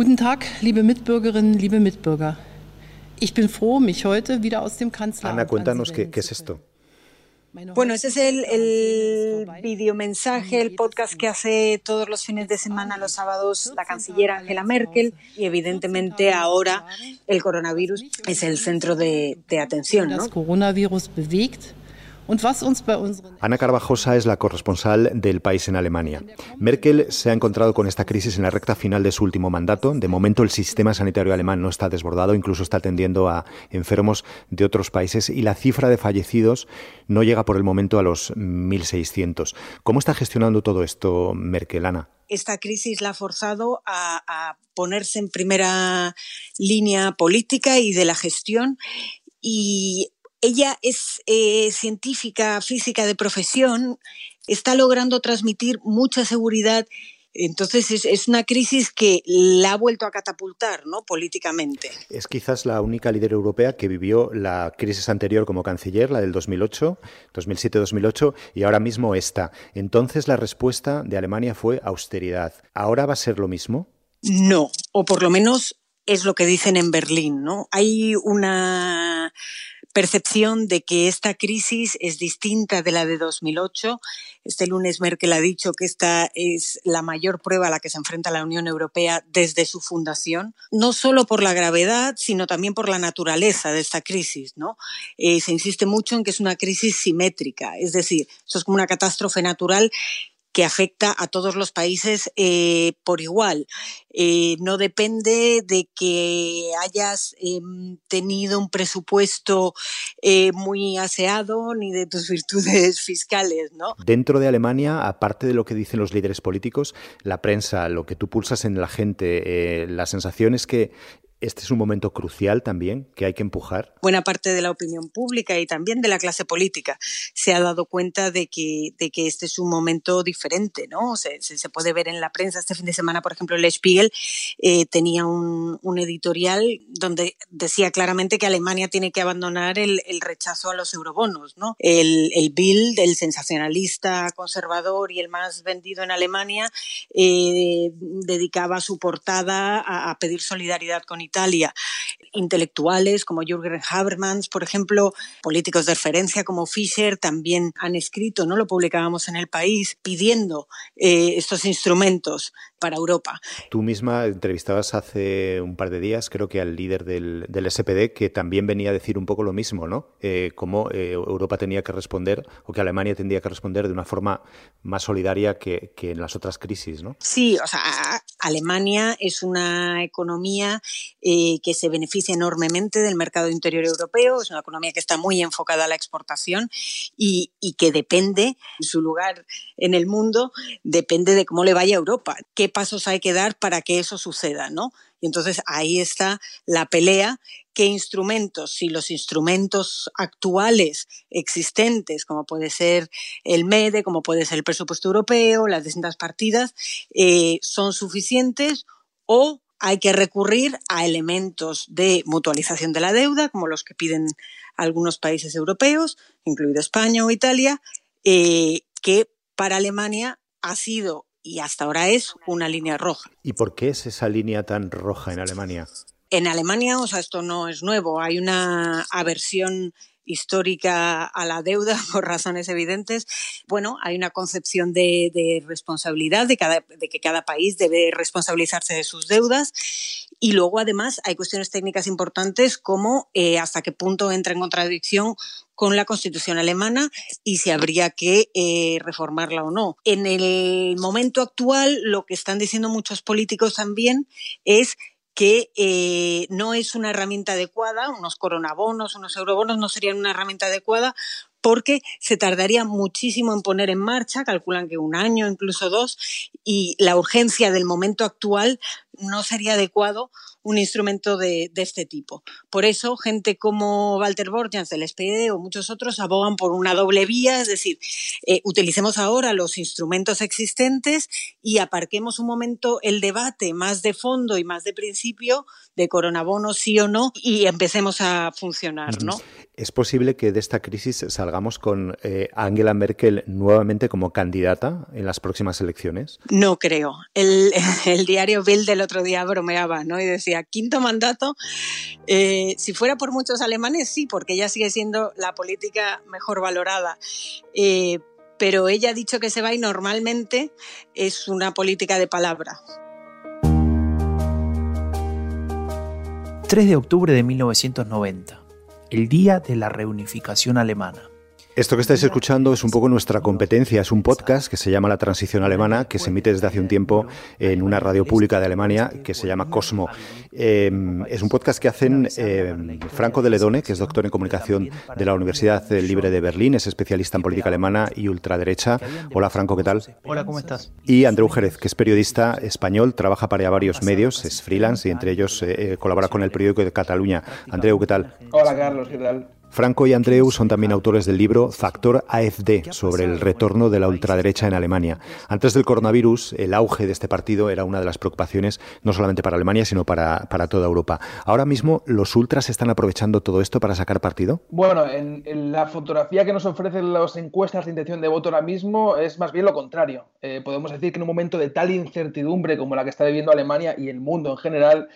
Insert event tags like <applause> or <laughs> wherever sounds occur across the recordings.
Guten Tag, liebe Mitbürgerinnen, liebe Mitbürger. Ich bin froh, mich heute wieder aus dem Kanzleramt Ana, cuéntanos qué, qué es esto. Bueno, ese es el, el videomensaje, el podcast que hace todos los fines de semana, los sábados, la canciller Angela Merkel y evidentemente ahora el coronavirus es el centro de, de atención. ¿no? coronavirus bewegt Ana Carvajosa es la corresponsal del país en Alemania. Merkel se ha encontrado con esta crisis en la recta final de su último mandato. De momento el sistema sanitario alemán no está desbordado, incluso está atendiendo a enfermos de otros países y la cifra de fallecidos no llega por el momento a los 1.600. ¿Cómo está gestionando todo esto Merkel, Ana? esta crisis la ha forzado a, a, ponerse en primera línea política y de la gestión y ella es eh, científica física de profesión, está logrando transmitir mucha seguridad. Entonces es, es, una crisis que la ha vuelto a catapultar ¿no? políticamente. Es quizás la única líder europea que vivió la crisis anterior como canciller, la del 2008, 2007-2008, y ahora mismo esta. Entonces la respuesta de Alemania fue austeridad. ¿Ahora va a ser lo mismo? No, o por lo menos es lo que dicen en Berlín. ¿no? Hay una percepción de que esta crisis es distinta de la de 2008. Este lunes Merkel ha dicho que esta es la mayor prueba a la que se enfrenta la Unión Europea desde su fundación, no solo por la gravedad, sino también por la naturaleza de esta crisis. ¿no? Eh, se insiste mucho en que es una crisis simétrica, es decir, esto es como una catástrofe natural que afecta a todos los países eh, por igual. Eh, no depende de que hayas eh, tenido un presupuesto eh, muy aseado ni de tus <laughs> virtudes fiscales. ¿no? Dentro de Alemania, aparte de lo que dicen los líderes políticos, la prensa, lo que tú pulsas en la gente, la sensación es que este es un momento crucial también que hay que empujar. Buena parte de la opinión pública y también de la clase política se ha dado cuenta de que, de que este es un momento diferente, ¿no? Se, se, se puede ver en la prensa. Este fin de semana, por ejemplo, el Spiegel eh, tenía un, un, editorial donde decía claramente que Alemania tiene que abandonar el, el rechazo a los eurobonos, ¿no? El, el Bild, el sensacionalista conservador y el más vendido en Alemania, eh, dedicaba su portada a, a pedir solidaridad con Italia. Intelectuales como Jürgen Habermas, por ejemplo, políticos de referencia como Fischer también han escrito, no lo publicábamos en el país, pidiendo eh, estos instrumentos para Europa. Tú misma entrevistabas hace un par de días, creo que al líder del, del SPD, que también venía a decir un poco lo mismo, ¿no? Eh, cómo eh, Europa tenía que responder o que Alemania tendría que responder de una forma más solidaria que, que en las otras crisis, ¿no? Sí, o sea, Alemania es una economía eh, que se beneficia enormemente del mercado interior europeo, es una economía que está muy enfocada a la exportación y, y que depende, su lugar en el mundo, depende de cómo le vaya a Europa, qué pasos hay que dar para que eso suceda, ¿no? Y entonces ahí está la pelea, qué instrumentos, si los instrumentos actuales existentes, como puede ser el MEDE, como puede ser el presupuesto europeo, las distintas partidas, eh, son suficientes o hay que recurrir a elementos de mutualización de la deuda, como los que piden algunos países europeos, incluido España o Italia, eh, que para Alemania ha sido y hasta ahora es una línea roja. ¿Y por qué es esa línea tan roja en Alemania? En Alemania, o sea, esto no es nuevo, hay una aversión histórica a la deuda <laughs> por razones evidentes. Bueno, hay una concepción de, responsabilidad, de que cada país debe responsabilizarse de sus deudas. Y luego, además, hay cuestiones técnicas importantes como eh, hasta qué punto entra en contradicción con la constitución alemana y si habría que eh, reformarla o no. En el momento actual, lo que están diciendo muchos políticos también es que eh, no es una herramienta adecuada, unos coronabonos, unos eurobonos no serían una herramienta adecuada porque se tardaría muchísimo en poner en marcha, calculan que un año, incluso dos, y la urgencia del momento actual no sería adecuado un instrumento de, de, este tipo. Por eso, gente como Walter Borjans del SPD o muchos otros abogan por una doble vía, es decir, eh, utilicemos ahora los instrumentos existentes y aparquemos un momento el debate más de fondo y más de principio de coronabono sí o no y empecemos a funcionar, ¿no? ¿Es posible que de esta crisis salgamos con eh, Angela Merkel nuevamente como candidata en las próximas elecciones? No creo. El, <laughs> diario Bild del otro día bromeaba ¿no? y decía, quinto mandato. Eh, si fuera por muchos alemanes, sí, porque ella sigue siendo la política mejor valorada. Eh, pero ella ha dicho que se va y normalmente es una política de palabra. 3 de octubre de 1990, el día de la reunificación alemana. Esto que estáis escuchando es un poco nuestra competencia, es un podcast que se llama La Transición Alemana, que se emite desde hace un tiempo en una radio pública de Alemania que se llama Cosmo. Em, es un podcast que hacen em, Franco de Ledone, que es doctor en comunicación de la Universidad Libre de Berlín, es especialista en política alemana y ultraderecha. Hola Franco, ¿qué tal? Hola, ¿cómo estás? Y Andreu Jerez, que es periodista español, trabaja para varios medios, es freelance y entre ellos eh, eh, colabora con el periódico de Cataluña. Andreu, ¿qué tal? Hola Carlos, ¿qué tal? Franco y Andreu son también autores del libro Factor AfD sobre el retorno de la ultraderecha en Alemania. Antes del coronavirus, el auge de este partido era una de las preocupaciones no solamente para Alemania, sino para, para toda Europa. Ahora mismo, ¿los ultras están aprovechando todo esto para sacar partido? Bueno, en, la fotografía que nos ofrecen las encuestas de intención de voto ahora mismo es más bien lo contrario. Eh, podemos decir que en un momento de tal incertidumbre como la que está viviendo Alemania y el mundo en general,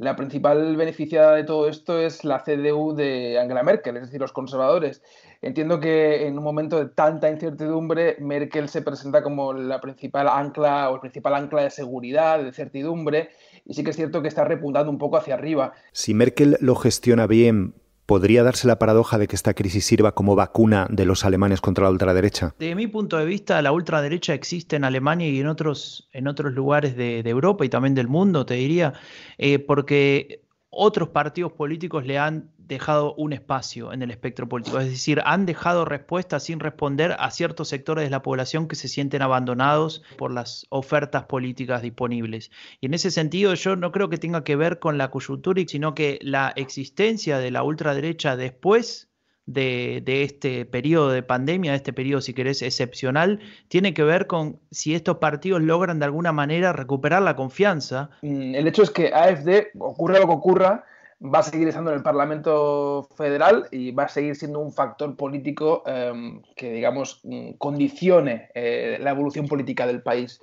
la principal beneficiada de todo esto es la CDU de Angela Merkel, es decir, los conservadores. Entiendo que en un momento de tanta incertidumbre, Merkel se presenta como la principal ancla o el principal ancla de seguridad, de certidumbre, y sí que es cierto que está repuntando un poco hacia arriba. Si Merkel lo gestiona bien, ¿Podría darse la paradoja de que esta crisis sirva como vacuna de los alemanes contra la ultraderecha? Desde mi punto de vista, la ultraderecha existe en Alemania y en otros, en otros lugares de, Europa y también del mundo, te diría, eh, porque otros partidos políticos le han dejado un espacio en el espectro político, es decir, han dejado respuestas sin responder a ciertos sectores de la población que se sienten abandonados por las ofertas políticas disponibles. Y en ese sentido yo no creo que tenga que ver con la coyuntura, sino que la existencia de la ultraderecha después de, este periodo de pandemia, de este periodo, si querés, excepcional, tiene que ver con si estos partidos logran de alguna manera recuperar la confianza. Mm, el hecho es que AFD, ocurra lo que ocurra, va a seguir estando en el Parlamento Federal y va a seguir siendo un factor político em, que, digamos, mm, condicione eh, la evolución política del país.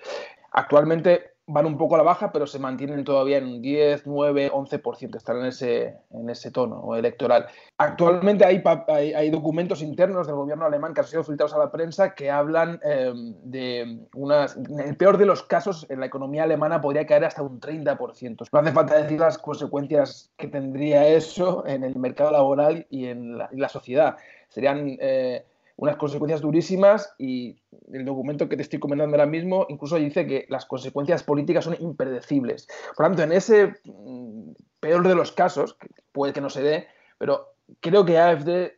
Actualmente van un poco a la baja, pero se mantienen todavía en un 10, 9, 11%, están en ese, en ese tono electoral. Actualmente hay, hay, documentos internos del gobierno alemán que han sido filtrados a la prensa que hablan em, de unas, en el peor de los casos, en la economía alemana podría caer hasta un 30%. No hace falta decir las consecuencias que tendría eso en el mercado laboral y en la, sociedad. Serían... Eh, unas consecuencias durísimas y el documento que te estoy comentando ahora mismo incluso dice que las consecuencias políticas son impredecibles. Por lo tanto, en ese mm, peor de los casos, puede que no se dé, pero creo que AFD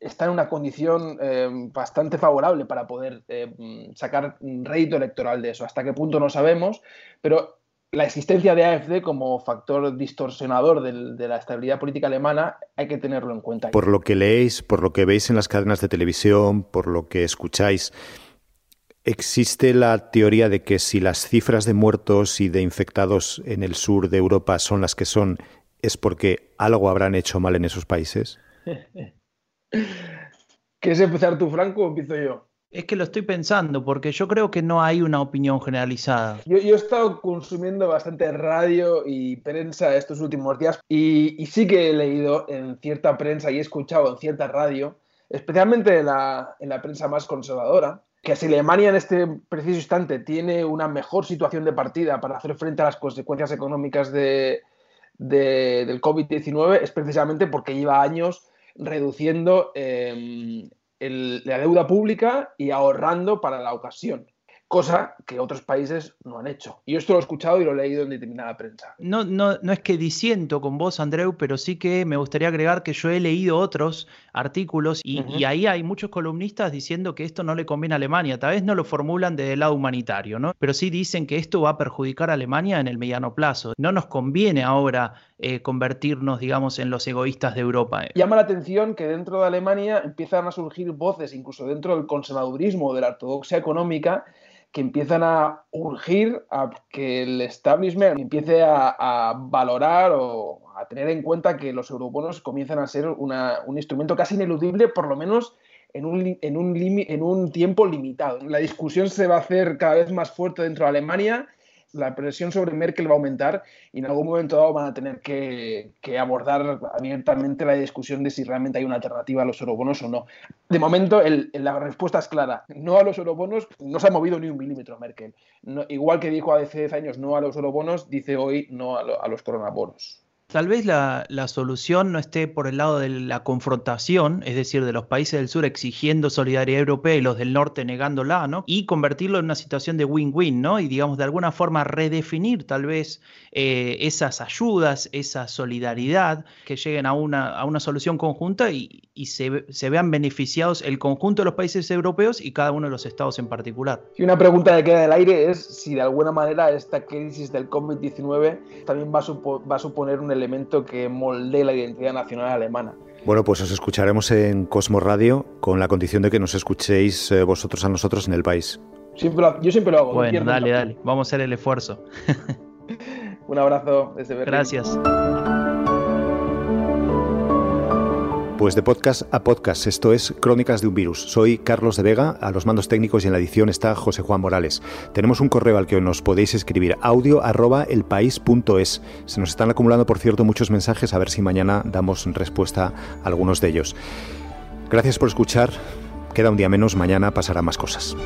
está en una condición eh, bastante favorable para poder eh, mm, sacar rédito electoral de eso. Hasta qué punto no sabemos, pero la existencia de AFD como factor distorsionador de la estabilidad política alemana hay que tenerlo en cuenta. Por lo que leéis, por lo que veis en las cadenas de televisión, por lo que escucháis, existe la teoría de que si las cifras de muertos y de infectados en el sur de Europa son las que son, es porque algo habrán hecho mal en esos países. <laughs> ¿Quieres empezar tú, Franco, o empiezo yo? Es que lo estoy pensando, porque yo creo que no hay una opinión generalizada. Yo, he estado consumiendo bastante radio y prensa estos últimos días y, sí que he leído en cierta prensa y he escuchado en cierta radio, especialmente en la, prensa más conservadora, que si Alemania en este preciso instante tiene una mejor situación de partida para hacer frente a las consecuencias económicas de, del COVID-19 es precisamente porque lleva años reduciendo la deuda pública y ahorrando para la ocasión cosa que otros países no han hecho. Y esto lo he escuchado y lo he leído en determinada prensa. No, no, no es que disiento con vos, Andreu, pero sí que me gustaría agregar que yo he leído otros artículos y, ahí hay muchos columnistas diciendo que esto no le conviene a Alemania. Tal vez no lo formulan desde el lado humanitario, ¿no? Pero sí dicen que esto va a perjudicar a Alemania en el mediano plazo. No nos conviene ahora eh, convertirnos, digamos, en los egoístas de Europa. Llama la atención que dentro de Alemania empiezan a surgir voces, incluso dentro del conservadurismo, de la ortodoxia económica, que empiezan a urgir a que el establishment empiece a, valorar o a tener en cuenta que los eurobonos comienzan a ser un instrumento casi ineludible, por lo menos en un, en, un en un tiempo limitado. La discusión se va a hacer cada vez más fuerte dentro de Alemania la presión sobre Merkel va a aumentar y en algún momento dado van a tener que, abordar abiertamente la discusión de si realmente hay una alternativa a los eurobonos o no. De momento, la respuesta es clara. No a los eurobonos, no se ha movido ni un milímetro Merkel. igual que dijo hace 10 años no a los eurobonos, dice hoy no a, a los coronabonos. Tal vez la, solución no esté por el lado de la confrontación, es decir, de los países del sur exigiendo solidaridad europea y los del norte negándola, ¿no? Y convertirlo en una situación de win-win, ¿no? Y digamos, de alguna forma redefinir tal vez eh, esas ayudas, esa solidaridad, que lleguen a una, a una solución conjunta y, se, se, vean beneficiados el conjunto de los países europeos y cada uno de los estados en particular. Y una pregunta que queda en el aire es si de alguna manera esta crisis del COVID-19 también va va a suponer un elemento que moldee la identidad nacional alemana. Bueno, pues os escucharemos en Cosmo Radio con la condición de que nos escuchéis eh, vosotros a nosotros en el país. yo siempre lo hago. Bueno, dale, dale. Vamos a hacer el esfuerzo. <laughs> Un abrazo desde Berlín. Gracias. Pues de podcast a podcast, esto es Crónicas de un Virus. Soy Carlos de Vega, a los mandos técnicos y en la edición está José Juan Morales. Tenemos un correo al que nos podéis escribir, audio arroba elpaís.es. Se nos están acumulando, por cierto, muchos mensajes, a ver si mañana damos respuesta a algunos de ellos. Gracias por escuchar, queda un día menos, mañana pasará más cosas.